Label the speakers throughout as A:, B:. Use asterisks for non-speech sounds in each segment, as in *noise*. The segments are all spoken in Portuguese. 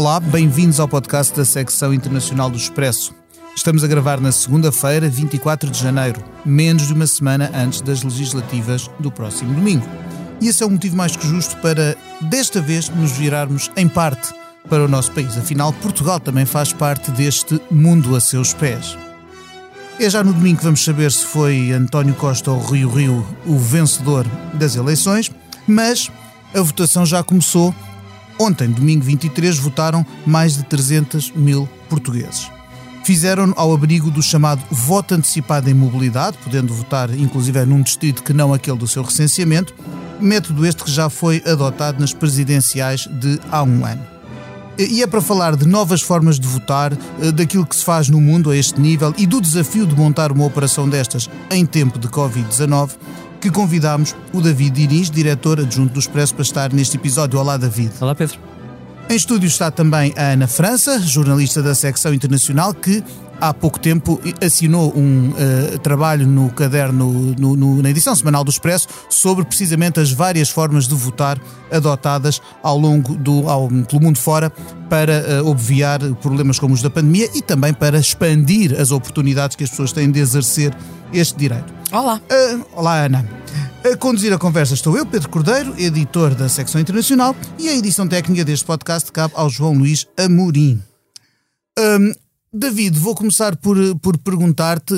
A: Olá, bem-vindos ao podcast da secção internacional do Expresso. Estamos a gravar na segunda-feira, 24 de janeiro, menos de uma semana antes das legislativas do próximo domingo. E esse é o motivo mais que justo para, desta vez, nos virarmos em parte para o nosso país. Afinal, Portugal também faz parte deste mundo a seus pés. É já no domingo que vamos saber se foi António Costa ou Rio Rio o vencedor das eleições, mas a votação já começou Ontem, domingo 23, votaram mais de 300 mil portugueses. Fizeram ao abrigo do chamado voto antecipado em mobilidade, podendo votar inclusive num distrito que não aquele do seu recenseamento, método este que já foi adotado nas presidenciais de há um ano. E é para falar de novas formas de votar, eh, daquilo que se faz no mundo a este nível e do desafio de montar uma operação destas em tempo de Covid-19 que convidámos o David Diniz, diretor adjunto do Expresso, para estar neste episódio. Olá, David.
B: Olá, Pedro.
A: Em estúdio está também a Ana França, jornalista da secção internacional, que há pouco tempo assinou um uh, trabalho no caderno, no, no, na edição semanal do Expresso, sobre precisamente as várias formas de votar adotadas ao longo do ao, pelo mundo fora para uh, obviar problemas como os da pandemia e também para expandir as oportunidades que as pessoas têm de exercer este direito.
C: Olá.
A: Uh, olá, Ana. A conduzir a conversa estou eu, Pedro Cordeiro, editor da secção internacional, e a edição técnica deste podcast cabe ao João Luís Amorim. Um, David, vou começar por, por perguntar-te.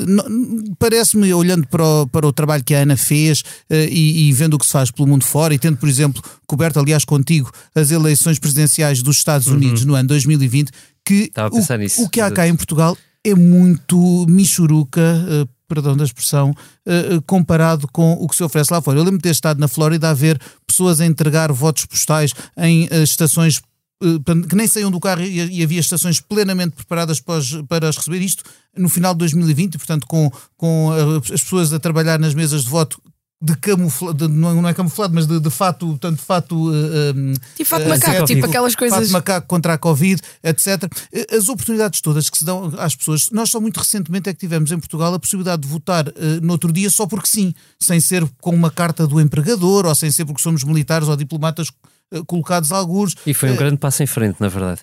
A: Parece-me, olhando para o, para o trabalho que a Ana fez uh, e, e, vendo o que se faz pelo mundo fora, e tendo, por exemplo, coberto, aliás, contigo as eleições presidenciais dos Estados uhum. Unidos uhum. no ano 2020, que o, o, que há cá em Portugal é muito michuruca, uh, perdão da expressão, uh, comparado com o que se oferece lá fora. Eu lembro de ter estado na Flórida a ver pessoas a entregar votos postais em uh, estações que nem saíam do carro e, havia estações plenamente preparadas para os, para os receber isto no final de 2020, portanto, com, com as pessoas a trabalhar nas mesas de voto de camuflado, não é camuflado, mas de, de fato, tanto fato. Uh,
C: tipo fato uh, macaco, tipo aquelas coisas.
A: Fato macaco contra a Covid, etc. As oportunidades todas que se dão às pessoas. Nós só muito recentemente é que tivemos em Portugal a possibilidade de votar uh, no outro dia só porque sim, sem ser com uma carta do empregador ou sem ser porque somos militares ou diplomatas uh, colocados a alguns.
B: E foi um grande passo em frente, na verdade.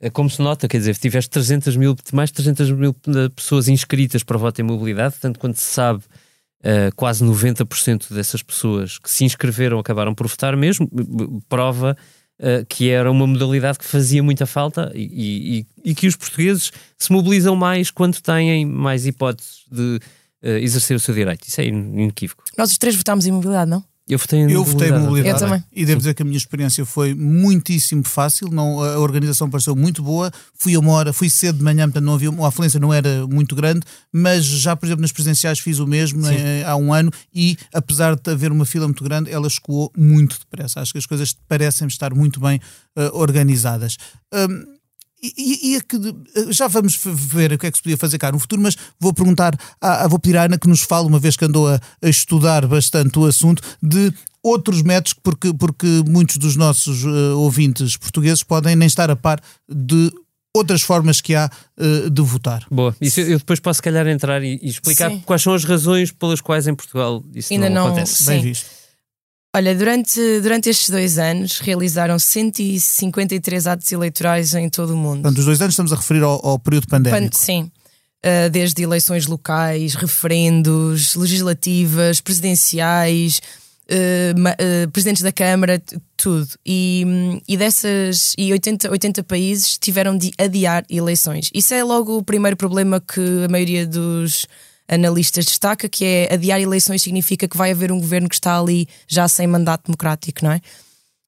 B: É como se nota, quer dizer, tiveste 300 mil, mais de 300 mil pessoas inscritas para o voto em mobilidade, tanto quanto se sabe Uh, quase 90% dessas pessoas que se inscreveram acabaram por votar mesmo, prova uh, que era uma modalidade que fazia muita falta e, e, e, que os portugueses se mobilizam mais quando têm mais hipóteses de uh, exercer o seu direito. Isso é inequívoco.
C: Nós os três votámos em mobilidade, não?
B: Eu votei em
A: eu votei
B: em
A: mobilidade.
C: Eu também.
A: E devo dizer que a minha experiência foi muitíssimo fácil. Não, a organização pareceu muito boa. Fui a uma hora, fui cedo de manhã, portanto não havia, a afluência não era muito grande, mas já, por exemplo, nas presenciais fiz o mesmo né, há um ano e, apesar de haver uma fila muito grande, ela escoou muito depressa. Acho que as coisas parecem estar muito bem uh, organizadas. Um, e, e é que já vamos ver o que é que se podia fazer cá no futuro, mas vou perguntar, a, vou pedir à Ana que nos fale, uma vez que andou a, a estudar bastante o assunto, de outros métodos, porque, porque muitos dos nossos uh, ouvintes portugueses podem nem estar a par de outras formas que há uh, de votar.
B: Boa, isso eu depois posso, se calhar, entrar e, e explicar Sim. quais são as razões pelas quais em Portugal isso Ainda não, não acontece.
A: Bem visto.
C: Olha, durante, durante estes dois anos realizaram 153 atos eleitorais em todo o mundo.
A: Portanto, os dois anos estamos a referir ao, ao período pandémico.
C: Sim. Uh, desde eleições locais, referendos, legislativas, presidenciais, uh, uh, presidentes da Câmara, tudo. E, e dessas. E 80, 80 países tiveram de adiar eleições. Isso é logo o primeiro problema que a maioria dos analistas destaca, que é adiar eleições significa que vai haver um governo que está ali já sem mandato democrático, não é?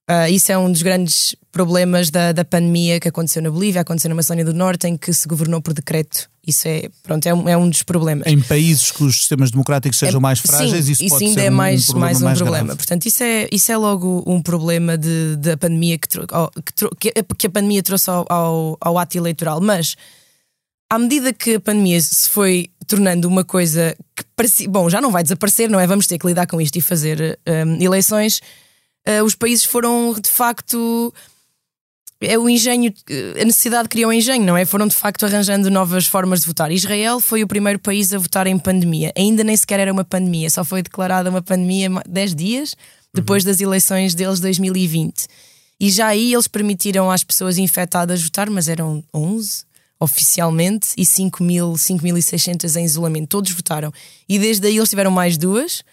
C: Uh, isso é um dos grandes problemas da, da pandemia que aconteceu na Bolívia, aconteceu na Macedónia do Norte, em que se governou por decreto. Isso é, pronto, é, um, é um dos problemas.
A: Em países cujos sistemas democráticos sejam é, mais frágeis,
C: sim,
A: isso,
C: isso
A: pode
C: ainda
A: ser
C: é mais
A: um problema.
C: Mais um
A: mais
C: problema.
A: Grave.
C: Portanto, isso é, isso é logo um problema de, da pandemia que, que, que, a pandemia trouxe ao, ao, ao ato eleitoral. Mas à medida que a pandemia se foi tornando uma coisa que parecia. Bom, já não vai desaparecer, não é? Vamos ter que lidar com isto e fazer um, eleições. Uh, os países foram de facto. É o engenho, a necessidade criou um engenho, não é? Foram de facto arranjando novas formas de votar. Israel foi o primeiro país a votar em pandemia. Ainda nem sequer era uma pandemia, só foi declarada uma pandemia 10 dias depois uhum. das eleições deles de 2020. E já aí eles permitiram às pessoas infectadas votar, mas eram 11 oficialmente e 5.600 em isolamento. Todos votaram. E desde aí eles tiveram mais duas.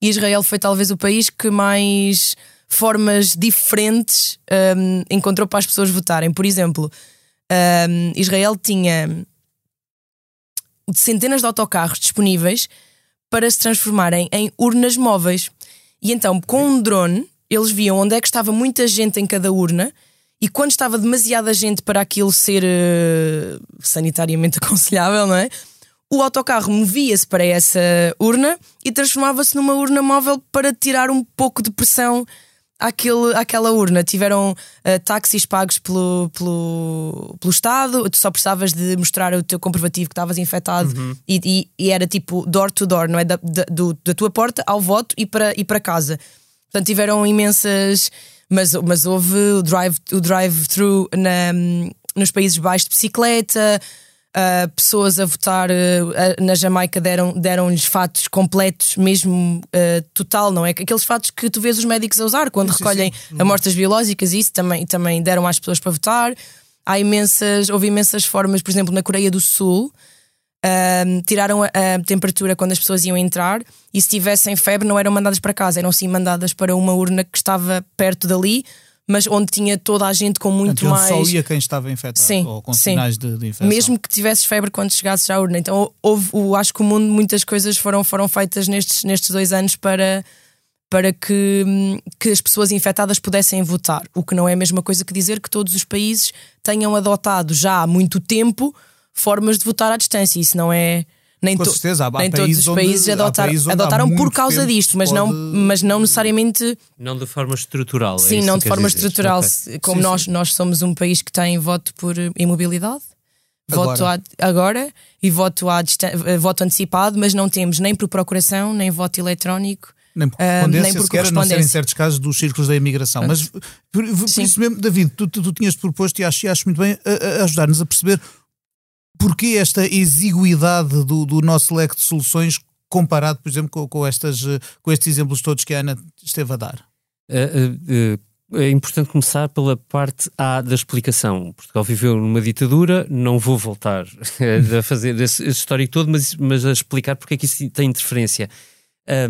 C: E Israel foi talvez o país que mais formas diferentes um, encontrou para as pessoas votarem. Por exemplo, um, Israel tinha centenas de autocarros disponíveis para se transformarem em urnas móveis. E então, com um drone, eles viam onde é que estava muita gente em cada urna e quando estava demasiada gente para aquilo ser uh, sanitariamente *laughs* aconselhável, não é? O autocarro movia-se para essa urna e transformava-se numa urna móvel para tirar um pouco de pressão àquele, àquela urna. Tiveram uh, táxis pagos pelo, pelo, pelo Estado, tu só precisavas de mostrar o teu comprovativo que estavas infectado uhum. e, e, e, era tipo door to door, não é? Da, da, do, da tua porta ao voto e para, e para casa. Portanto, tiveram imensas. Mas, mas houve o drive-thru o drive na, nos Países Baixos de bicicleta, uh, pessoas a votar uh, na Jamaica deram, deram-lhes fatos completos, mesmo uh, total, não é? Aqueles fatos que tu vês os médicos a usar quando sim, recolhem sim, sim. amostras biológicas, isso também, também deram às pessoas para votar. Há imensas, houve imensas formas, por exemplo, na Coreia do Sul um, tiraram a, a, temperatura quando as pessoas iam entrar e se tivessem febre não eram mandadas para casa, eram sim mandadas para uma urna que estava perto dali, mas onde tinha toda a gente com muito
A: Portanto,
C: mais.
A: Só ia quem estava infectado sim, ou com sim. sinais de, de, infecção.
C: Mesmo que tivesses febre quando chegasses à urna. Então houve, acho que o mundo, muitas coisas foram, foram feitas nestes, nestes dois anos para para que, que as pessoas infectadas pudessem votar. O que não é a mesma coisa que dizer que todos os países tenham adotado já há muito tempo formas de votar à distância. Isso não é. Nem,
A: Com certeza, há,
C: nem todos os países onde, adotar, adotaram por causa disto, mas, pode... não, mas não necessariamente.
B: Não de forma estrutural. É
C: Sim,
B: é
C: não de forma
B: dizer.
C: estrutural. Okay. Como sim, nós, sim. nós somos um país que tem voto por imobilidade, agora. voto a, agora e voto, a, voto antecipado, mas não temos nem por procuração, nem voto eletrónico.
A: Nem por correspondência, uh, nem por sequer, a não ser em certos casos dos círculos da imigração. Mas por, por isso mesmo, David, tu, tu, tu tinhas proposto e acho, acho muito bem ajudar-nos a perceber porquê esta exiguidade do, do nosso leque de soluções comparado, por exemplo, com, com, estas, com estes exemplos todos que a Ana esteve a dar?
B: É, é importante começar pela parte A da explicação. Portugal viveu numa ditadura, não vou voltar a fazer esse, esse histórico todo, mas, mas a explicar porque é que isso tem interferência.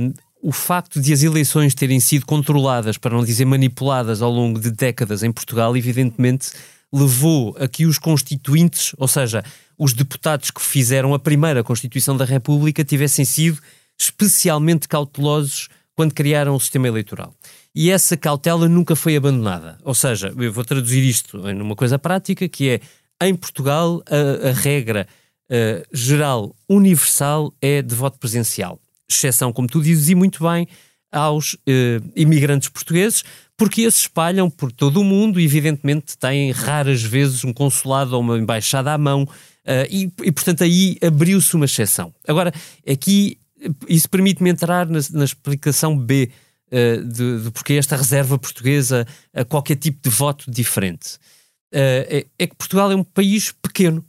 B: Um, o facto de as eleições terem sido controladas, para não dizer manipuladas, ao longo de décadas em Portugal, evidentemente levou a que os constituintes, ou seja, os deputados que fizeram a primeira Constituição da República, tivessem sido especialmente cautelosos quando criaram o sistema eleitoral. E essa cautela nunca foi abandonada. Ou seja, eu vou traduzir isto numa coisa prática, que é, em Portugal, a, a regra uh, geral universal é de voto presencial. Exceção, como tu dizes, e muito bem, aos uh, imigrantes portugueses, porque esses espalham por todo o mundo e, evidentemente, têm raras vezes um consulado ou uma embaixada à mão, e, e, portanto, aí abriu-se uma exceção. Agora, aqui, isso permite-me entrar na, na, explicação B uh, de, de porque esta reserva portuguesa a qualquer tipo de voto diferente. Uh, é, é que Portugal é um país pequeno.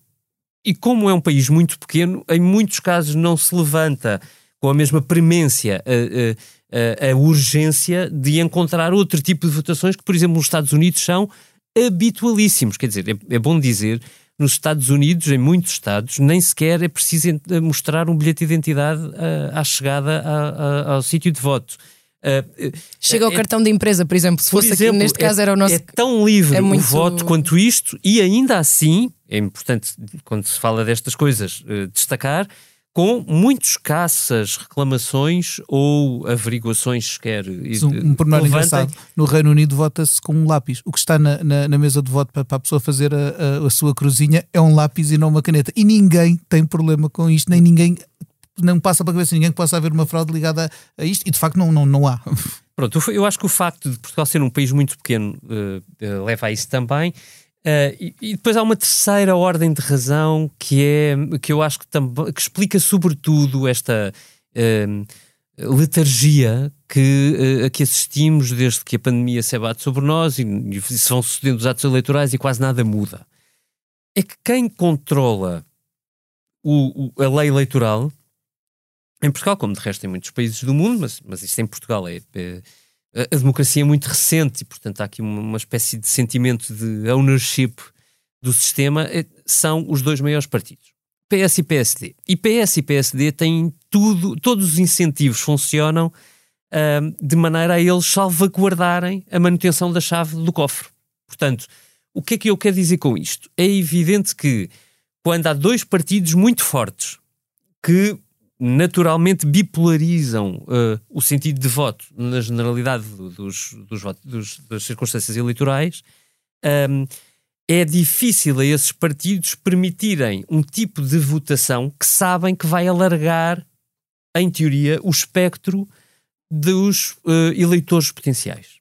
B: E como é um país muito pequeno, em muitos casos não se levanta com a mesma premência a, a urgência de encontrar outro tipo de votações que, por exemplo, nos Estados Unidos são habitualíssimos. Quer dizer, é, é bom dizer nos Estados Unidos, em muitos estados, nem sequer é preciso mostrar um bilhete de identidade à chegada a, a, ao sítio de voto.
C: Uh, Chega ao é, cartão de empresa, por exemplo, se fosse exemplo, aqui, neste caso era o nosso.
B: É tão livre é muito... o voto quanto isto, e ainda assim, é importante, quando se fala destas coisas, uh, destacar com muito escassas reclamações ou averiguações sequer.
A: Um, um pormenor engraçado. No Reino Unido vota-se com um lápis. O que está na, na, na mesa de voto para, para, a pessoa fazer a, a, a, sua cruzinha é um lápis e não uma caneta. E ninguém tem problema com isto, nem ninguém não passa para a cabeça ninguém que possa haver uma fraude ligada a, a isto, e de facto não, não, não há.
B: Pronto, eu acho que o facto de Portugal ser um país muito pequeno uh, uh, leva a isso também. Uh, e, e, depois há uma terceira ordem de razão que é que eu acho que, que explica sobretudo esta uh, letargia que, uh, a que assistimos desde que a pandemia se abate sobre nós e, e se vão sucedendo os atos eleitorais e quase nada muda. É que quem controla o, o, a lei eleitoral em Portugal, como de resto em muitos países do mundo, mas, mas isso em Portugal é, é a, democracia é muito recente e, portanto, há aqui uma, uma espécie de sentimento de ownership do sistema, eh, são os dois maiores partidos. PS e PSD. E PS e PSD têm tudo, todos os incentivos funcionam de maneira a eles salvaguardarem a manutenção da chave do cofre. Portanto, o que é que eu quero dizer com isto? É evidente que quando há dois partidos muito fortes que naturalmente bipolarizam uh, o sentido de voto na generalidade do, dos, dos, dos, das circunstâncias eleitorais, um, é difícil a esses partidos permitirem um tipo de votação que sabem que vai alargar, em teoria, o espectro dos uh, eleitores potenciais.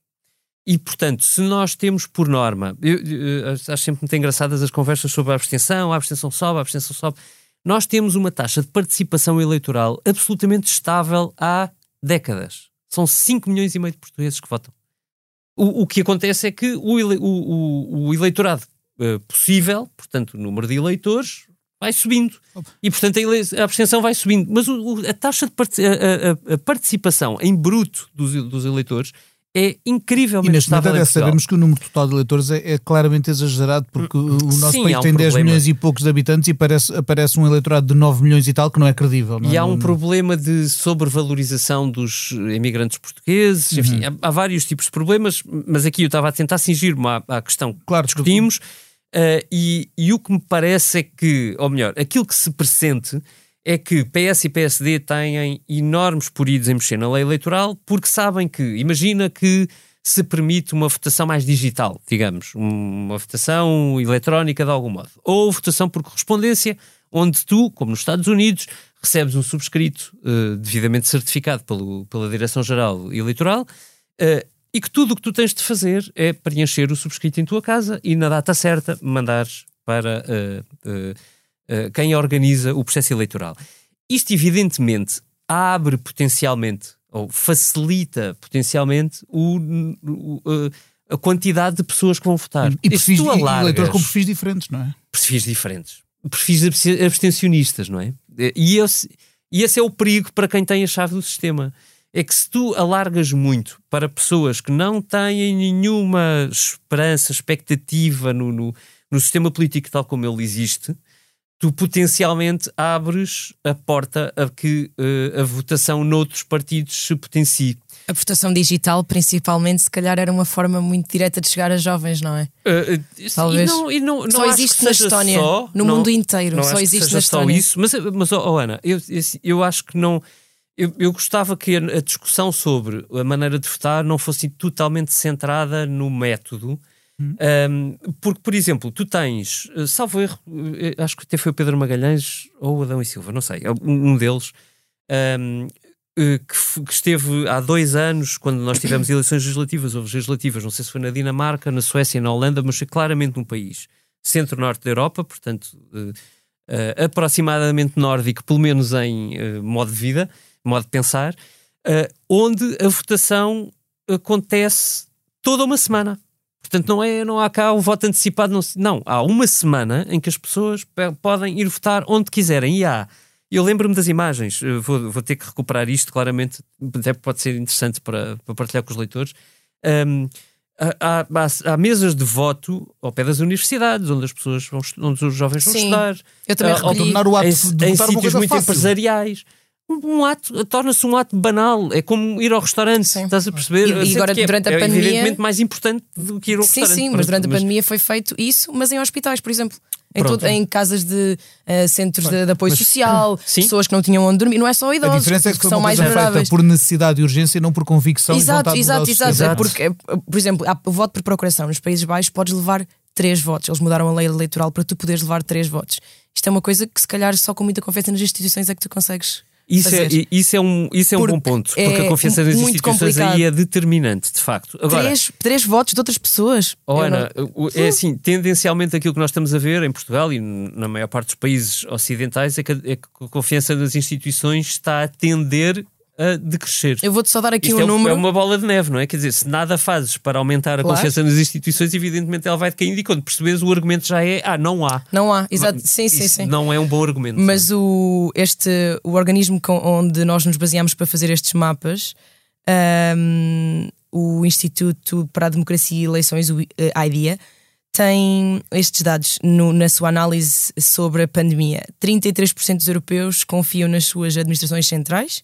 B: E, portanto, se nós temos por norma, eu, eu, acho sempre muito engraçadas as conversas sobre a abstenção, a abstenção sobe, a abstenção sobe. Nós temos uma taxa de participação eleitoral absolutamente estável há décadas. São 5 milhões e meio de portugueses que votam. O, o que acontece é que o, ele, o, o eleitorado uh, possível, portanto, o número de eleitores, vai subindo. E, portanto, a, a abstenção vai subindo. Mas o, a taxa de part a, a, participação em bruto dos, dos eleitores é incrivelmente
A: E neste momento é sabemos que o número total de eleitores é, é claramente exagerado, porque o nosso Sim, país um tem problema. 10 milhões e poucos de habitantes e parece, aparece um eleitorado de 9 milhões e tal que não é credível. Não
B: e
A: é?
B: há um problema de sobrevalorização dos imigrantes portugueses, uhum. enfim, há, há, vários tipos de problemas, mas aqui eu estava a tentar cingir-me à, à, questão claro, que discutimos, uh, e, e o que me parece é que, ou melhor, aquilo que se pressente é que PS e PSD têm enormes puridos em mexer na lei eleitoral porque sabem que, imagina que se permite uma votação mais digital, digamos, uma votação eletrónica de algum modo, ou votação por correspondência, onde tu, como nos Estados Unidos, recebes um subscrito uh, devidamente certificado pelo, pela Direção-Geral Eleitoral uh, e que tudo o que tu tens de fazer é preencher o subscrito em tua casa e na data certa mandares para uh, eh, quem organiza o processo eleitoral. Isto, evidentemente, abre potencialmente ou facilita potencialmente o, o, eh, a quantidade de pessoas que vão votar.
A: E, perfis, e eleitores com perfis diferentes, não é?
B: Perfis diferentes. Perfis abstencionistas, não é? E esse, e esse é o perigo para quem tem a chave do sistema. É que se tu alargas muito para pessoas que não têm nenhuma esperança, expectativa no, no, no sistema político tal como ele existe, tu potencialmente abres a porta a que uh, a votação noutros partidos se potencie.
C: A votação digital, principalmente, se calhar era uma forma muito direta de chegar a jovens, não é? Uh,
B: Talvez. E não, e não,
C: só existe na Estónia, só, no não, mundo inteiro, não só existe na Estónia.
B: Só isso, mas, mas oh, oh Ana, eu, eu acho que não. Eu, eu, gostava que a, a discussão sobre a maneira de votar não fosse totalmente centrada no método, um, porque, por exemplo, tu tens, eh, salvo erro, eh, acho que até foi o Pedro Magalhães ou o Adão e Silva, não sei, um, deles, um, eh, que, que, esteve há dois anos, quando nós tivemos eleições legislativas ou legislativas, não sei se foi na Dinamarca, na Suécia na Holanda, mas foi claramente um país centro-norte da Europa, portanto, uh, aproximadamente nórdico, pelo menos em uh, modo de vida, modo de pensar, onde a votação acontece toda uma semana. Portanto, não, é, não há cá o voto antecipado. Não, não, há uma semana em que as pessoas podem ir votar onde quiserem. E há. Eu lembro-me das imagens, vou, vou, ter que recuperar isto, claramente, até pode ser interessante para, para partilhar com os leitores. Um, há, há, há, mesas de voto ao pé das universidades, onde as pessoas vão, onde os jovens vão Sim, estudar.
C: Eu também uh,
A: tornar o ato em, de
B: em sítios muito
A: fácil.
B: empresariais um ato, torna-se um ato banal. É como ir ao restaurante, sim. estás a perceber?
C: E, e agora,
B: é,
C: durante
B: é,
C: a pandemia.
B: É evidentemente mais importante do que ir ao
C: sim,
B: restaurante.
C: Sim, sim, mas durante a pandemia foi feito isso, mas em hospitais, por exemplo. Em, todo, em, casas de uh, centros de, de, apoio mas, social, *coughs* sim? pessoas que não tinham onde dormir, não é só idosos.
A: A diferença é que, que são mais vulneráveis. por necessidade e urgência e não por convicção
C: exato,
A: e
C: exato, exato, exato. Porque, eh, por exemplo, o voto por procuração nos Países Baixos podes levar três votos. Eles mudaram a lei eleitoral para tu poderes levar três votos. Isto é uma coisa que, se calhar, só com muita confiança nas instituições é que tu consegues
B: isso é, isso é um, isso é um bom ponto, porque é a confiança nas instituições complicado. aí é determinante, de facto.
C: Agora, três, três votos de outras pessoas.
B: Oh, Ana, não... é assim, tendencialmente aquilo que nós estamos a ver em Portugal e na maior parte dos países ocidentais é que a, é que a confiança nas instituições está a tender a decrescer.
C: Eu vou-te só dar aqui
B: Isto
C: um
B: é,
C: número.
B: É uma bola de neve, não é? Quer dizer, se nada fazes para aumentar a claro. confiança nas instituições, evidentemente ela vai decaindo e quando percebes o argumento já é ah, não há.
C: Não há, exato. Sim, sim, sim.
B: Não é um bom argumento.
C: Mas o, este, o organismo com, onde nós nos baseamos para fazer estes mapas. Um, o Instituto para a Democracia e Eleições, o IDEA, tem estes dados no, na sua análise sobre a pandemia. 33% dos europeus confiam nas suas administrações centrais,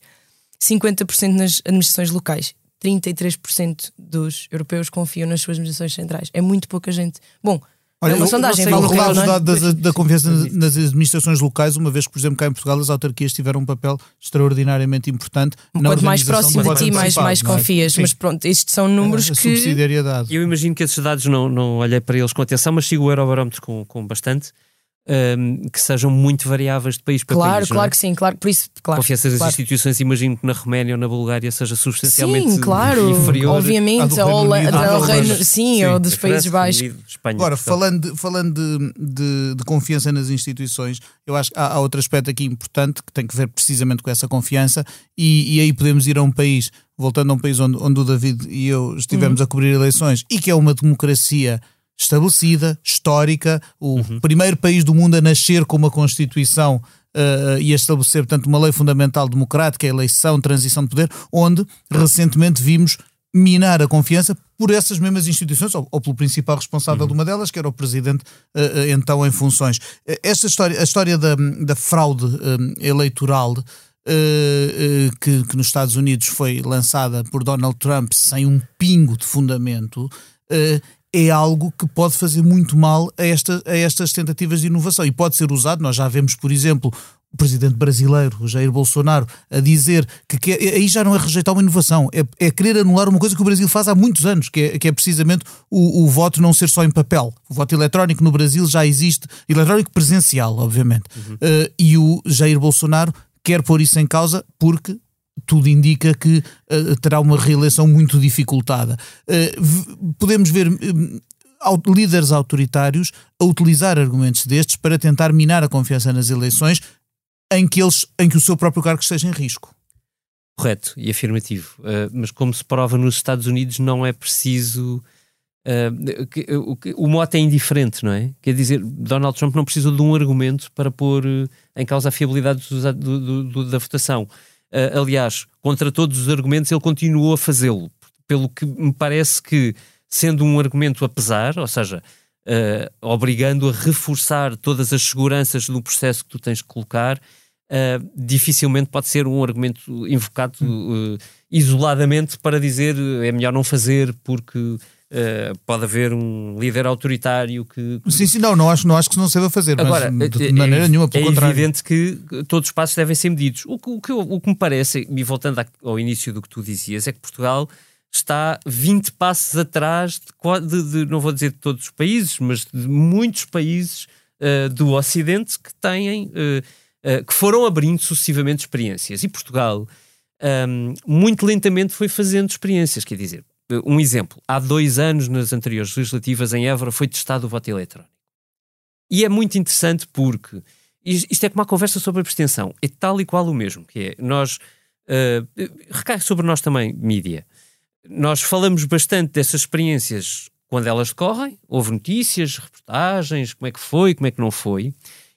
C: 50% nas administrações locais. 33% dos europeus confiam nas suas administrações centrais. É muito pouca gente. Bom, Olha, é uma sondagem,
A: vale o é? da, da confiança nas administrações locais, uma vez que, por exemplo, cá em Portugal as autarquias tiveram um papel extraordinariamente importante.
C: Quanto mais próximo de ti, mais, mais é? confias. É? Mas pronto, estes são números a, que.
A: Subsidiariedade.
B: Eu imagino que esses dados não, não olhei para eles com atenção, mas sigo o Eurobarómetro com, com bastante um, que sejam muito variáveis de país para
C: claro,
B: país.
C: Claro, claro que sim, claro, por isso, claro.
B: Confiança das
C: claro.
B: instituições, imagino que na Roménia ou na Bulgária seja substancialmente
C: sim, claro,
B: inferior.
C: Obviamente, ao Reino, ao Reino, sim, sim, ou dos Países Baixos.
A: Espanha, Agora, falando, de, falando de, de, de, confiança nas instituições, eu acho que há, há, outro aspecto aqui importante que tem que ver precisamente com essa confiança, e, e aí podemos ir a um país, voltando a um país onde, onde o David e eu estivemos uhum. a cobrir eleições, e que é uma democracia estabelecida, histórica, o uhum. primeiro país do mundo a nascer com uma Constituição uh, e a estabelecer, portanto, uma lei fundamental democrática, a eleição, transição de poder, onde recentemente vimos minar a confiança por essas mesmas instituições, ou, ou pelo principal responsável uhum. de uma delas, que era o presidente uh, então em funções. Esta história, a história da, da fraude eleitoral Uh, uh, que, que, nos Estados Unidos foi lançada por Donald Trump sem um pingo de fundamento, uh, é algo que pode fazer muito mal a, esta, a estas tentativas de inovação e pode ser usado. Nós já vemos, por exemplo, o presidente brasileiro, o Jair Bolsonaro, a dizer que, que é, aí já não é rejeitar uma inovação, é, é, querer anular uma coisa que o Brasil faz há muitos anos, que é, que é precisamente o, o, voto não ser só em papel. O voto eletrónico no Brasil já existe, eletrónico presencial, obviamente. Uhum. Uh, e o Jair Bolsonaro quer pôr isso em causa porque tudo indica que uh, terá uma reeleição muito dificultada. Uh, podemos ver uh, líderes autoritários a utilizar argumentos destes para tentar minar a confiança nas eleições em que, eles, em que o seu próprio cargo esteja em risco.
B: Correto e afirmativo. mas como se prova nos Estados Unidos, não é preciso. O, o mote é indiferente, não é? Quer dizer, Donald Trump não precisou de um argumento para pôr em causa a fiabilidade do, do, do, da votação. Uh, aliás, contra todos os argumentos, ele continuou a fazê-lo, pelo que me parece que, sendo um argumento a pesar, ou seja, uh, obrigando a reforçar todas as seguranças do processo que tu tens que colocar, uh, dificilmente pode ser um argumento invocado isoladamente para dizer é melhor não fazer porque Uh, pode haver um líder autoritário que.
A: Sim, sim, não, não acho, não acho que não se deva fazer, Agora, mas de, de maneira
B: é,
A: nenhuma, pelo
B: é
A: contrário.
B: É evidente que todos os passos devem ser medidos. O que, o que, o que me parece, e voltando ao início do que tu dizias, é que Portugal está 20 passos atrás de, de, de não vou dizer de todos os países, mas de muitos países uh, do Ocidente que têm, uh, que foram abrindo sucessivamente experiências. E Portugal. Um, muito lentamente foi fazendo experiências, quer dizer, um exemplo, há dois anos nas anteriores legislativas em Évora foi testado o voto eletrónico. E é muito interessante porque isto é como uma conversa sobre a abstenção, é tal e qual o mesmo, que é nós uh, recai sobre nós também, mídia. Nós falamos bastante dessas experiências quando elas decorrem, houve notícias, reportagens, como é que foi, como é que não foi,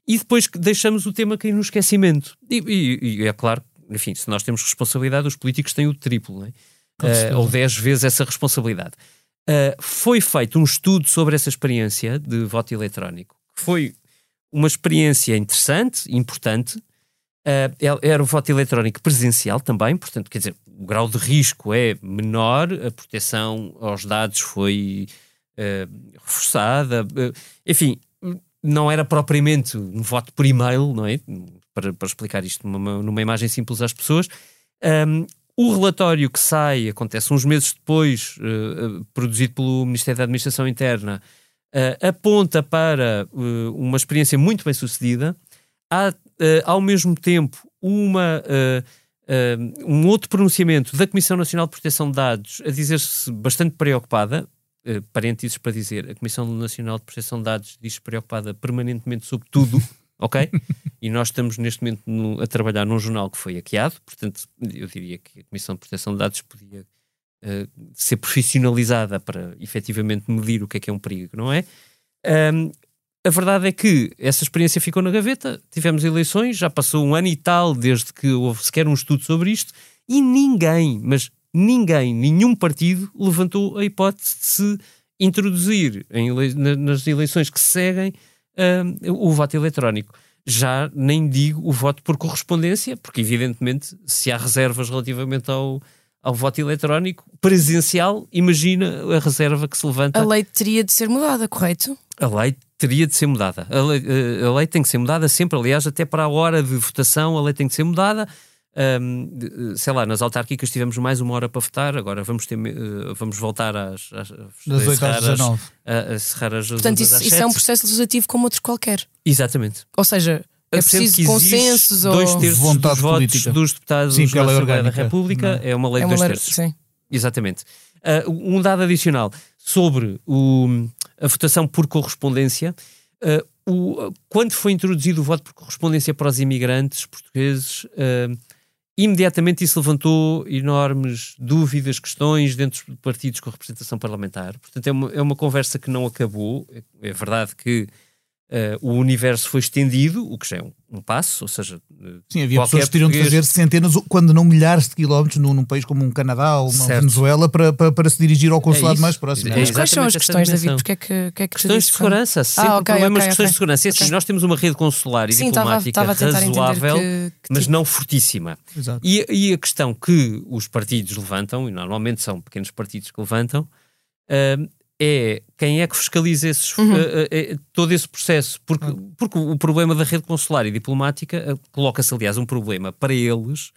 B: e depois deixamos o tema cair no esquecimento. E, e, e é claro, enfim, se nós temos responsabilidade, os políticos têm o triplo, não é? Uh, ou 10 vezes essa responsabilidade. Uh, foi feito um estudo sobre essa experiência de voto eletrónico, que foi uma experiência interessante, importante. Uh, era o voto eletrónico presencial também, portanto, quer dizer, o grau de risco é menor, a proteção aos dados foi reforçada, enfim, não era propriamente um voto por e-mail, não é? Para, para explicar isto numa, numa imagem simples às pessoas. Um, o relatório que sai, acontece uns meses depois, uh, produzido pelo Ministério da Administração Interna, uh, aponta para uh, uma experiência muito bem sucedida. Há, ao mesmo tempo, uma, um outro pronunciamento da Comissão Nacional de Proteção de Dados a dizer-se bastante preocupada, parênteses para dizer, a Comissão Nacional de Proteção de Dados diz preocupada permanentemente sobre tudo, *laughs* ok? *laughs* e nós estamos neste momento no, a trabalhar num jornal que foi hackeado, portanto, eu diria que a Comissão de Proteção de Dados podia uh, ser profissionalizada para efetivamente medir o que é que é um perigo, não é? Um, a verdade é que essa experiência ficou na gaveta, tivemos eleições, já passou um ano e tal desde que houve sequer um estudo sobre isto, e ninguém, mas ninguém, nenhum partido levantou a hipótese de se introduzir ele nas eleições que seguem o voto eletrónico. Já nem digo o voto por correspondência, porque evidentemente se há reservas relativamente ao, ao voto eletrónico presencial, imagina a reserva que se levanta.
C: A lei teria de ser mudada, correto?
B: A lei teria de ser mudada. A lei, eh, a lei tem que ser mudada sempre, aliás, até para a hora de votação, a lei tem que ser mudada. Um, sei lá, nas autárquicas tivemos mais uma hora para votar, agora vamos, ter, uh, vamos voltar às, às,
A: das 8 às 19.
B: A, a cerrar as
C: Portanto, isso, isso é um processo legislativo como outro qualquer.
B: Exatamente.
C: Ou seja, é preciso consensos ou
B: dois terços
A: vontade
B: dos votos
A: política.
B: dos deputados
A: sim,
B: da
A: é
B: Assembleia da República é uma lei
C: é
B: de dois
C: lei,
B: terços.
C: Sim.
B: Exatamente. Uh, um dado adicional sobre o, a votação por correspondência. Uh, o, quando foi introduzido o voto por correspondência para os imigrantes portugueses, uh, imediatamente isso levantou enormes dúvidas, questões dentro de partidos com representação parlamentar. Portanto, é uma, é uma conversa que não acabou. É, é verdade que Uh, o universo foi estendido, o que já é um, um passo, ou seja,
A: uh, Sim, havia pessoas que teriam de fazer centenas, quando não milhares de quilómetros num, num país como um Canadá ou uma certo. Venezuela para, para, para, se dirigir ao consulado
B: é
A: mais próximo.
C: É Mas quais são as questões, David? Porque é que, que, é que
B: questões de segurança, sempre ah, okay, problemas okay, questões okay. de segurança. E assim, nós temos uma rede consular e Sim, diplomática tava, tava razoável, que, que mas tipo... não fortíssima. E, e, a questão que os partidos levantam, e normalmente são pequenos partidos que levantam, uh, é quem é que fiscaliza esses, uhum. uh, uh, todo esse processo. Porque, uhum. porque o problema da rede consular e diplomática uh, coloca-se, aliás, um problema para eles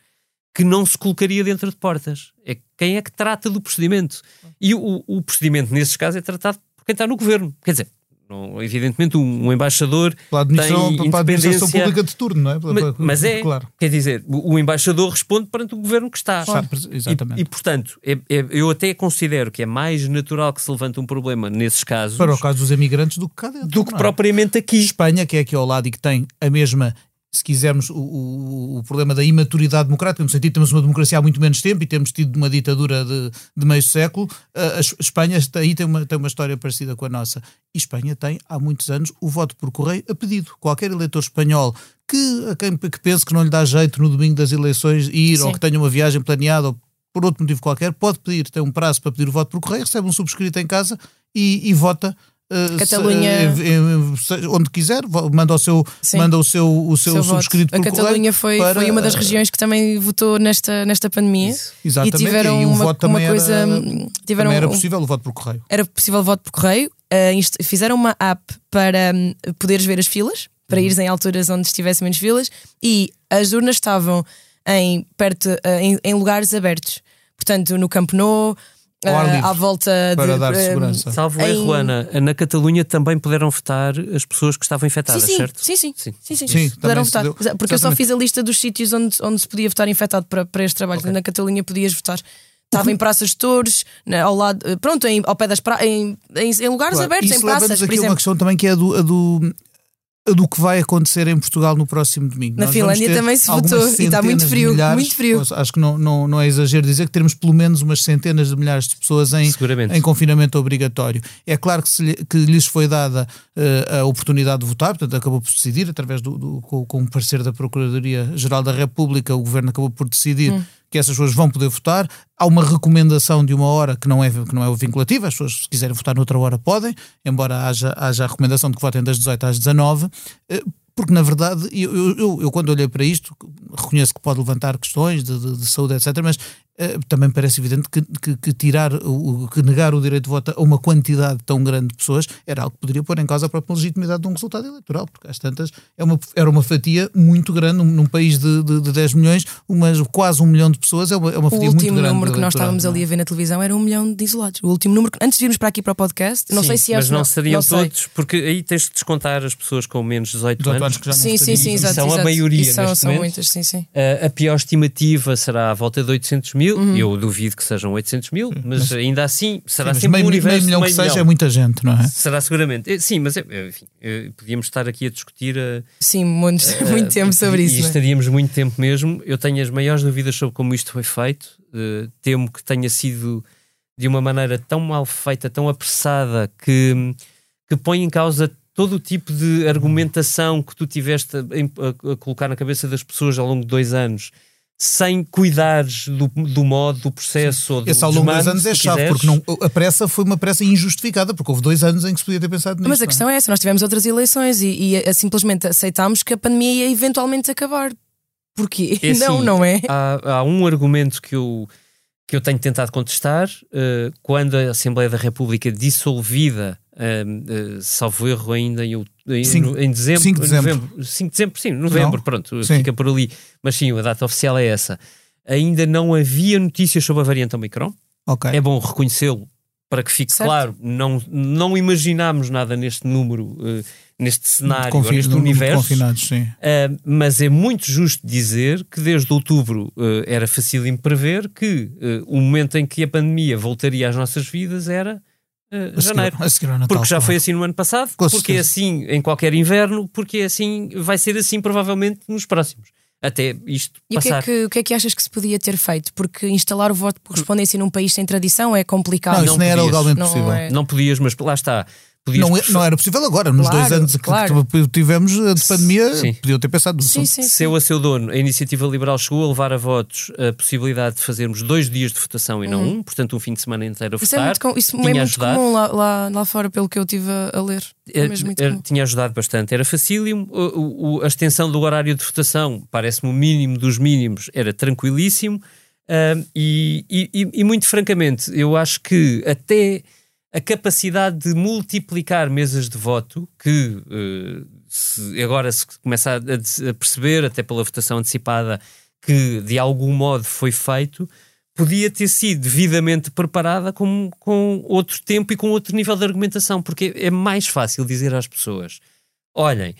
B: que não se colocaria dentro de portas. É quem é que trata do procedimento. E o, o procedimento, nesses casos, é tratado por quem está no governo. Quer dizer, não, evidentemente, um, embaixador
A: para a
B: tem
A: para a administração pública de turno, não é?
B: Mas, mas é, claro. quer dizer, o, embaixador responde perante o governo que está.
A: Claro. Exatamente.
B: E, e portanto, é, é, eu até considero que é mais natural que se levante um problema nesses casos.
A: Para o caso dos emigrantes do que cá dentro.
B: Do que
A: é?
B: propriamente aqui.
A: Espanha, que é aqui ao lado e que tem a mesma se quisermos, o, o, o, problema da imaturidade democrática, no sentido de temos uma democracia há muito menos tempo e temos tido uma ditadura de, de meio século, a, Espanha aí tem uma, tem uma história parecida com a nossa. E Espanha tem, há muitos anos, o voto por correio a pedido. Qualquer eleitor espanhol que, a quem que pense que não lhe dá jeito no domingo das eleições ir Sim. ou que tenha uma viagem planeada ou por outro motivo qualquer, pode pedir, tem um prazo para pedir o voto por correio, recebe um subscrito em casa e, e vota
C: Catalunha
A: se, uh, onde quiser manda o seu manda o seu o seu, seu subscrito
C: a Catalunha foi,
A: para,
C: foi uma das regiões que também votou nesta nesta pandemia
A: isso. Exatamente.
C: e tiveram
A: e
C: uma,
A: voto
C: uma coisa
A: era,
C: tiveram
A: era possível o voto por correio
C: era possível o voto por correio uh, fizeram uma app para um, poderes ver as filas para uhum. ires em alturas onde estivesse menos filas e as urnas estavam em perto em, em lugares abertos portanto no Camp Nou Uh, à volta
A: para
C: de,
A: dar segurança.
B: Salvo em... erro, Ana, na Catalunha também puderam votar as pessoas que estavam infectadas,
C: sim, sim.
B: certo?
C: Sim, sim. sim. sim, sim.
A: sim
C: puderam votar. Deu... Porque Exatamente. eu só fiz a lista dos sítios onde, onde se podia votar infectado para, para este trabalho. Okay. Na Catalunha podias votar. Estava em praças de touros, ao lado, pronto, em, ao pé das pra... em, em, em lugares
A: claro.
C: abertos,
A: Isso
C: em praças.
A: aqui
C: por
A: uma questão também que é a do, a do do que vai acontecer em Portugal no próximo domingo.
C: Na
A: Nós
C: Finlândia também se votou e está muito frio,
A: milhares,
C: muito frio.
A: Acho que não, não, não é exagero dizer que teremos pelo menos umas centenas de milhares de pessoas em, em confinamento obrigatório. É claro que, se, que lhes foi dada uh, a oportunidade de votar, portanto acabou por decidir, através do, do com, com o parecer da Procuradoria-Geral da República, o Governo acabou por decidir hum que essas pessoas vão poder votar. Há uma recomendação de uma hora que não é, que não é vinculativa, as pessoas, se quiserem votar noutra hora, podem, embora haja, haja a recomendação de que votem das 18 às 19. Eh, porque, na verdade, eu, eu, eu, quando olhei para isto, reconheço que pode levantar questões de, de, de saúde, etc., mas uh, também parece evidente que, que, que tirar, o, que negar o direito de voto a uma quantidade tão grande de pessoas era algo que poderia pôr em causa a própria legitimidade de um resultado eleitoral, porque às tantas é uma, era uma fatia muito grande, num, num país de, de, de 10 milhões, umas, quase um milhão de pessoas é uma, é uma fatia muito grande.
C: O último número que nós estávamos ali é? a ver na televisão era um milhão de isolados. O último número, antes de irmos para aqui para o podcast, não
B: sim,
C: sei se é
B: Mas não seriam não todos, porque aí tens de descontar as pessoas com menos de 18, 18 anos.
A: Que já
C: sim, sim, sim, sim, exato,
B: são
C: exato.
B: a maioria. E
C: são,
B: são
C: muitas, sim, sim.
B: Uh, a pior estimativa será à volta de 800 mil. Uhum. Eu duvido que sejam 800 mil, mas, mas ainda assim será sim, sempre
A: meio,
B: um universo.
A: Meio milhão
B: meio
A: que seja é muita gente, não é?
B: Será seguramente. Eh, sim, mas eh, enfim, podíamos estar aqui a discutir. Uh,
C: sim, muito, uh, muito tempo sobre
B: e,
C: isso.
B: E é? estaríamos muito tempo mesmo. Eu tenho as maiores dúvidas sobre como isto foi feito. temo que tenha sido de uma maneira tão mal feita, tão apressada, que, que põe em causa todo o tipo de argumentação que tu tiveste a, a, a, colocar na cabeça das pessoas ao longo de dois anos sem cuidares do, do modo, do processo. Ou do,
A: Esse ao longo dos anos é chave, porque não, a pressa foi uma pressa injustificada, porque houve dois anos em que se podia ter pensado nisso.
C: Mas a questão é? é essa: nós tivemos outras eleições e, e, e simplesmente aceitámos que a pandemia ia eventualmente acabar. Porquê?
B: É *laughs*
C: não,
B: assim,
C: não é?
B: Há, há, um argumento que eu, que eu tenho tentado contestar. Uh, quando a Assembleia da República dissolvida, uh, uh, salvo erro ainda em, em,
A: cinco,
B: em dezembro,
A: 5 de dezembro.
B: novembro, 5 de dezembro, sim, novembro,
A: Não?
B: pronto,
A: Sim.
B: fica por ali. Mas sim, a data oficial é essa. Ainda não havia notícias sobre a variante Omicron.
A: Ok.
B: É bom reconhecê-lo para que fique
C: Certo.
B: claro. Não, não imaginámos nada neste número, uh, neste cenário,
A: Confin-
B: neste universo.
A: Confinados, sim.
B: Uh, mas é muito justo dizer que desde outubro uh, era fácil em prever que uh, o momento em que a pandemia voltaria às nossas vidas era uh,
A: A seguir- a seguir Natal,
B: Porque já
A: claro.
B: foi assim no ano passado,
A: Com
B: porque é
A: certeza.
B: assim em qualquer inverno, porque é assim, vai ser assim provavelmente nos próximos. Até isto
C: E o que, é
B: passar.
C: que, o que é que achas que se podia ter feito? Porque instalar o voto por correspondência num país sem tradição é complicado.
A: Não, isso
B: não
A: nem era
B: podias.
A: legalmente
C: Não
A: possível.
C: é.
B: Não podias, mas lá está. Podias
A: Não, é- não era possível agora, nos
C: Claro,
A: dois anos que-
C: claro.
A: que tivemos de pandemia,
B: Sim.
A: podiam ter pensado no
C: Sim, sim.
B: Seu a seu dono, a Iniciativa Liberal chegou a levar a votos a possibilidade de fazermos dois dias de votação e não um, portanto um fim de semana inteiro a
C: Uhum. Isso é
B: votar.
C: muito, com- isso é
B: Tinha
C: muito
B: ajudado.
C: comum lá, lá, lá fora, pelo que eu estive a, ler. É
B: Eh,
C: muito
B: eh,
C: comum.
B: tinha ajudado bastante. Era facílimo. O- o- a extensão do horário de votação, parece-me o mínimo dos mínimos, era tranquilíssimo. E, e- e- e muito francamente, eu acho que até a capacidade de multiplicar mesas de voto, que eh, se- agora se começa a, a- a perceber, até pela votação antecipada, que de algum modo foi feito, podia ter sido devidamente preparada com, com outro tempo e com outro nível de argumentação, porque é mais fácil dizer às pessoas: olhem,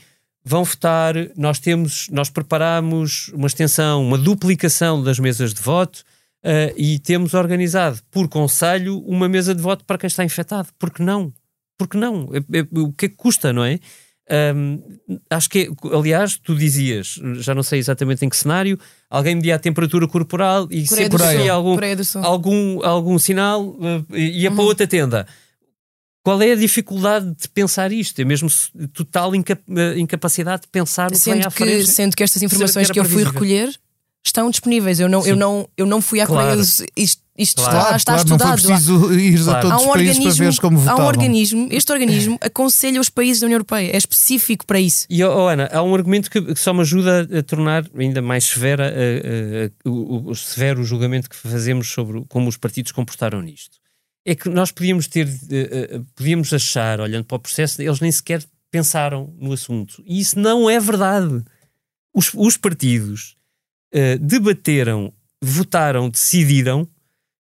B: vão votar, nós temos, nós preparamos uma extensão, uma duplicação das mesas de voto. Eh, e temos organizado por conselho uma mesa de voto para quem está infectado. Por que não? Por que não? É- é- o que é que custa, não é? Ahm, acho que, é- aliás, tu dizias, já não sei exatamente em que cenário, alguém media a temperatura corporal e que
C: Sul.
B: havia algum, algum, algum sinal uh, ia
C: Uhum.
B: para outra tenda. Qual é a dificuldade de pensar isto? É mesmo total inca- uh, incapacidade de pensar o que vem
C: Sendo
B: à
C: que,
B: frente.
C: sendo que estas informações
B: era
C: que eu fui recolher estão disponíveis. Eu não, eu não, eu não fui à
B: Claro.
C: Coreia. Isto, isto
B: Claro.
C: está, está
A: claro, não foi
C: estudado.
A: preciso ir
B: Claro.
A: a todos
C: Há
A: os
C: um
A: países para
C: organismo,
A: veres como
C: há um
A: votavam.
C: organismo, este organismo *laughs* aconselha os países da União Europeia, é específico para isso.
B: E, oh, Ana, há um argumento que, que só me ajuda a tornar ainda mais severa uh, uh, uh, o, o severo julgamento que fazemos sobre o- como os partidos comportaram nisto. É que nós podíamos ter, uh, uh, podíamos achar, olhando para o processo, eles nem sequer pensaram no assunto. E isso não é verdade. Os, os partidos uh, debateram, votaram, decidiram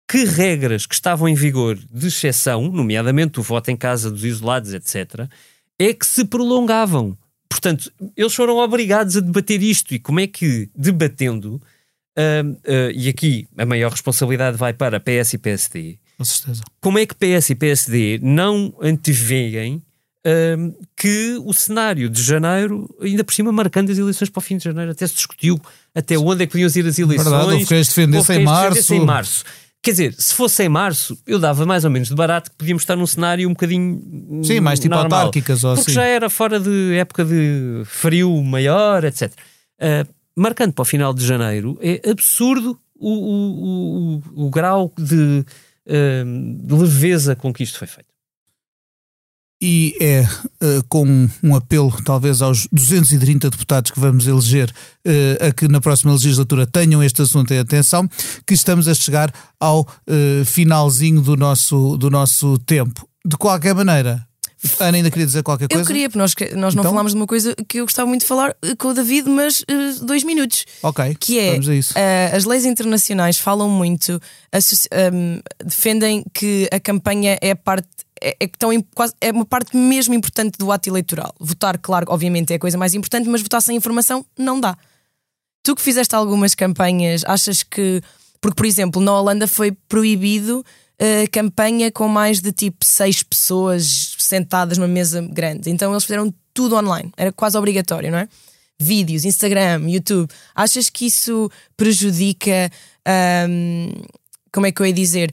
B: que regras que estavam em vigor de exceção, nomeadamente o voto em casa dos isolados, etc., é que se prolongavam. Portanto, eles foram obrigados a debater isto. E como é que, debatendo, ah, ah, e aqui a maior responsabilidade vai para PS e PSD,
A: Com certeza.
B: como é que PS e PSD não anteveem que o cenário de janeiro, ainda por cima marcando as eleições para o fim de janeiro, até se discutiu até onde é que podiam ir as eleições.
A: Verdade, houve quem defendesse em março.
B: em março. Quer dizer, se fosse em março, eu dava mais ou menos de barato que podíamos estar num cenário um bocadinho.
A: Sim, mais tipo
B: normal.
A: autárquicas ou
B: Porque
A: assim.
B: já era fora de época de frio maior, etc. Ah, marcando para o final de janeiro, é absurdo o, o, o, o grau de, ah, de leveza com que isto foi feito.
A: E é eh, com um apelo, talvez, aos 230 deputados que vamos eleger eh, a que na próxima legislatura tenham este assunto em atenção, que estamos a chegar ao eh, finalzinho do nosso, do nosso tempo. De qualquer maneira, Ana ainda queria dizer qualquer coisa?
C: Eu queria, porque nós, nós não
A: Então?
C: falámos de uma coisa que eu gostava muito de falar com o David, mas dois minutos.
A: Ok,
C: Que é
A: vamos a isso.
C: as leis internacionais falam muito, associ- ehm, defendem que a campanha é parte. É, é tão é uma parte mesmo importante do ato eleitoral. Votar, claro, obviamente é a coisa mais importante, mas votar sem informação não dá. Tu que fizeste algumas campanhas, achas que. Porque, por exemplo, na Holanda foi proibido a campanha com mais de tipo seis pessoas sentadas numa mesa grande. Então eles fizeram tudo online. Era quase obrigatório, não é? Vídeos, Instagram, YouTube. Achas que isso prejudica. hum, como é que eu ia dizer?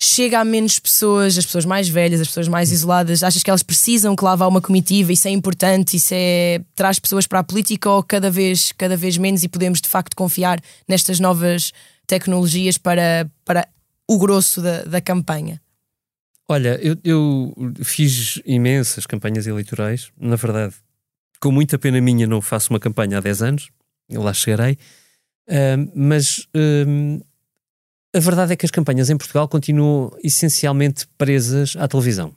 C: Chega a menos pessoas, as pessoas mais velhas, as pessoas mais isoladas? Achas que elas precisam que lá vá uma comitiva? Isso é importante? Isso é traz pessoas para a política ou cada vez, cada vez menos e podemos de facto confiar nestas novas tecnologias para, para o grosso da, da campanha?
B: Olha, eu, eu, fiz imensas campanhas eleitorais, na verdade, com muita pena minha, não faço uma campanha há 10 anos, lá chegarei, uh, mas uh, a verdade é que as campanhas em Portugal continuam essencialmente presas à televisão.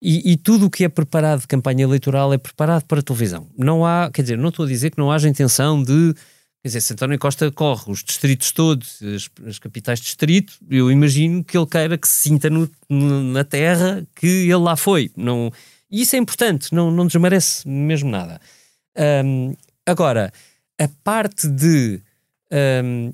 B: E, e, tudo o que é preparado de campanha eleitoral é preparado para a televisão. Não há, quer dizer, não estou a dizer que não haja intenção de. Quer dizer, se António Costa corre os distritos todos, as, as capitais de distrito, eu imagino que ele queira que se sinta no, na terra que ele lá foi. Não, e isso é importante, não, não desmerece mesmo nada. Um, agora, a parte de um,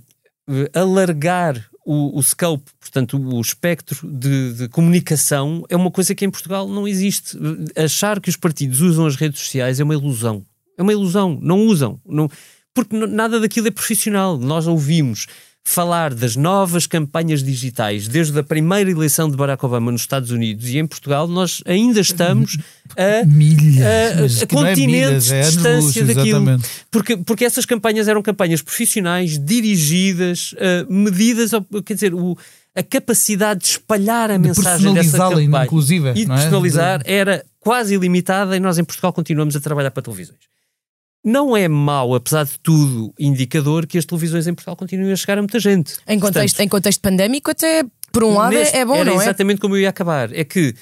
B: alargar o, o scope, portanto, o espectro de, de, comunicação é uma coisa que em Portugal não existe. Achar que os partidos usam as redes sociais é uma ilusão. É uma ilusão. Não usam. Não, porque nada daquilo é profissional. Nós ouvimos falar das novas campanhas digitais. Desde a primeira eleição de Barack Obama nos Estados Unidos e em Portugal nós ainda estamos *laughs* a,
A: milhas,
B: a, a continentes é milhas, é de distância daquilo. porque, porque essas campanhas eram campanhas profissionais dirigidas, uh, medidas quer dizer, o, a capacidade de espalhar a
A: de
B: mensagem dessa campanha.
A: inclusive,
B: e de
A: é?
B: personalizar de... era quase ilimitada e nós em Portugal continuamos a trabalhar para televisões não é mau, apesar de tudo, indicador que as televisões em Portugal continuem a chegar a muita gente.
C: Em contexto, Portanto, em contexto pandémico, até por um lado neste, é bom, não
B: é? exatamente como eu ia acabar. É que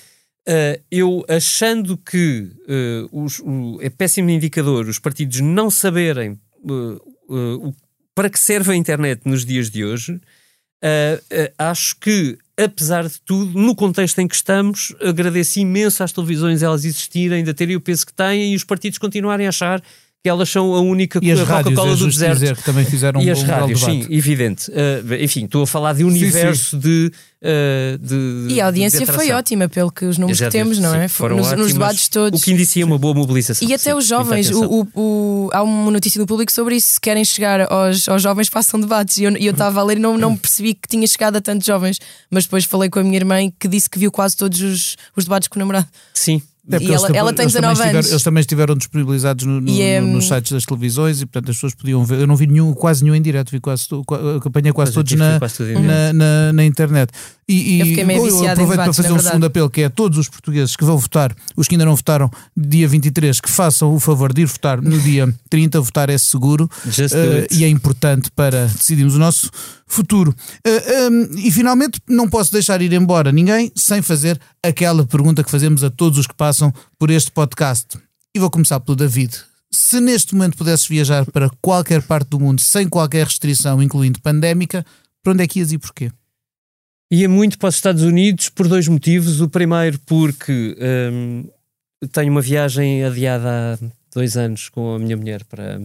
B: uh, eu achando que uh, os, o, é péssimo indicador os partidos não saberem uh, para que serve a internet nos dias de hoje, acho que apesar de tudo, no contexto em que estamos, agradeço imenso às televisões elas existirem, ainda terem o peso que têm e os partidos continuarem a achar que elas são a única Coca-Cola do deserto.
A: Dizer, que também fizeram
B: e
A: um
B: as rádios, sim, evidente. Uh, enfim, estou a falar de universo sim, sim. De, uh, de,
C: E a audiência foi ótima, pelo que os números que temos, não é? Foram nos, nos, debates todos.
B: O que indicia uma boa mobilização.
C: E até sim, os jovens, o, o, o, há uma notícia do público sobre isso. Se querem chegar aos, aos jovens, façam debates. E eu estava a ler e não, não percebi que tinha chegado a tantos jovens. Mas depois falei com a minha irmã que disse que viu quase todos os, os debates com o namorado.
B: Sim,
C: e ela, ela tem 19 anos.
A: eles também estiveram disponibilizados no, no, é... nos sites das televisões e, portanto, as pessoas podiam ver. Eu não vi nenhum, quase nenhum em direto, vi quase, acompanhei quase todos na, quase na, na, na, internet.
C: E, eu fiquei meio eu
A: aproveito
C: debates,
A: para fazer um segundo apelo, que é a todos os portugueses que vão votar, os que ainda não votaram, dia 23, que façam o favor de ir votar no dia *laughs* 30. Votar é seguro uh, e é importante para decidirmos o nosso futuro. Uh, eh, um, e finalmente, não posso deixar ir embora ninguém sem fazer aquela pergunta que fazemos a todos os que passam por este podcast. E vou começar pelo David. Se neste momento pudesses viajar para qualquer parte do mundo sem qualquer restrição, incluindo pandémica, para onde é que ias e porquê?
B: Ia muito para os Estados Unidos por dois motivos. O primeiro, porque um, tenho uma viagem adiada há dois anos com a minha mulher para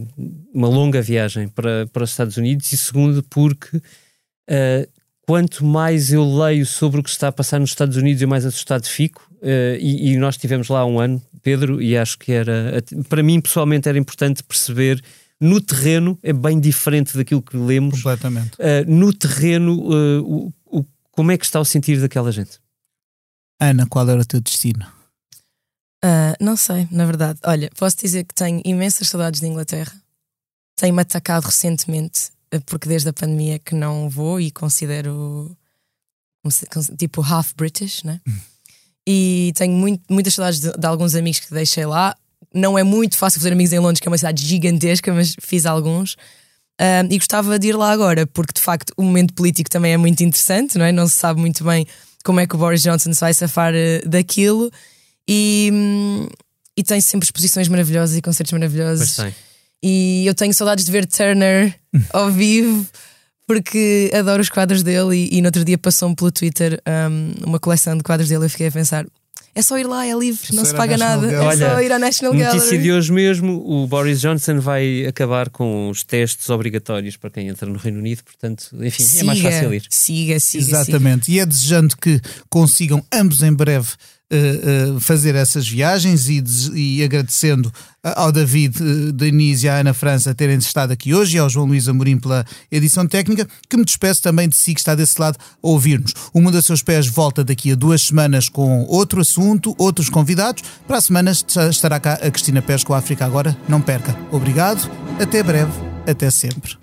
B: uma longa viagem para, para os Estados Unidos. E segundo, porque uh, quanto mais eu leio sobre o que está a passar nos Estados Unidos, eu mais assustado fico. Uh, e, e, nós estivemos lá há um ano, Pedro, e acho que era, para mim pessoalmente, era importante perceber no terreno, é bem diferente daquilo que lemos.
A: Completamente.
B: Uh, no terreno, uh, o, o, como é que está o sentir daquela gente?
A: Ana, qual era o teu destino?
C: Uh, não sei, na verdade. Olha, posso dizer que tenho imensas saudades de Inglaterra. Tenho-me atacado recentemente, eh, porque desde a pandemia que não vou e considero tipo half British, né? Hum. E tenho muito, muitas saudades de, de, alguns amigos que deixei lá. Não é muito fácil fazer amigos em Londres, que é uma cidade gigantesca, mas fiz alguns. Uh, e gostava de ir lá agora, porque de facto o momento político também é muito interessante, não é? Não se sabe muito bem como é que o Boris Johnson se vai safar uh, daquilo e, um, e tem sempre exposições maravilhosas e concertos maravilhosos. E eu tenho saudades de ver Turner *laughs* ao vivo porque adoro os quadros dele e, e no outro dia passou-me pelo Twitter um, uma coleção de quadros dele e eu fiquei a pensar é só ir lá, é livre, não se paga nada. Gallery. É só ir à National Gallery.
B: Notícia de hoje mesmo: o Boris Johnson vai acabar com os testes obrigatórios para quem entra no Reino Unido, portanto, enfim, siga, é mais fácil ir.
C: Siga, siga.
A: Exatamente.
C: Siga.
A: E é desejando que consigam ambos em breve uh, fazer essas viagens e, e agradecendo ao David uh, Denise e à Ana França terem estado aqui hoje e ao João Luís Amorim pela edição técnica, que me despeço também de si que está desse lado a ouvir-nos. O Mundo a Seus Pés volta daqui a duas semanas com outro assunto, outros convidados. Para a semana estará cá a Cristina Pés com a África Agora. Não perca. Obrigado, até breve, até sempre.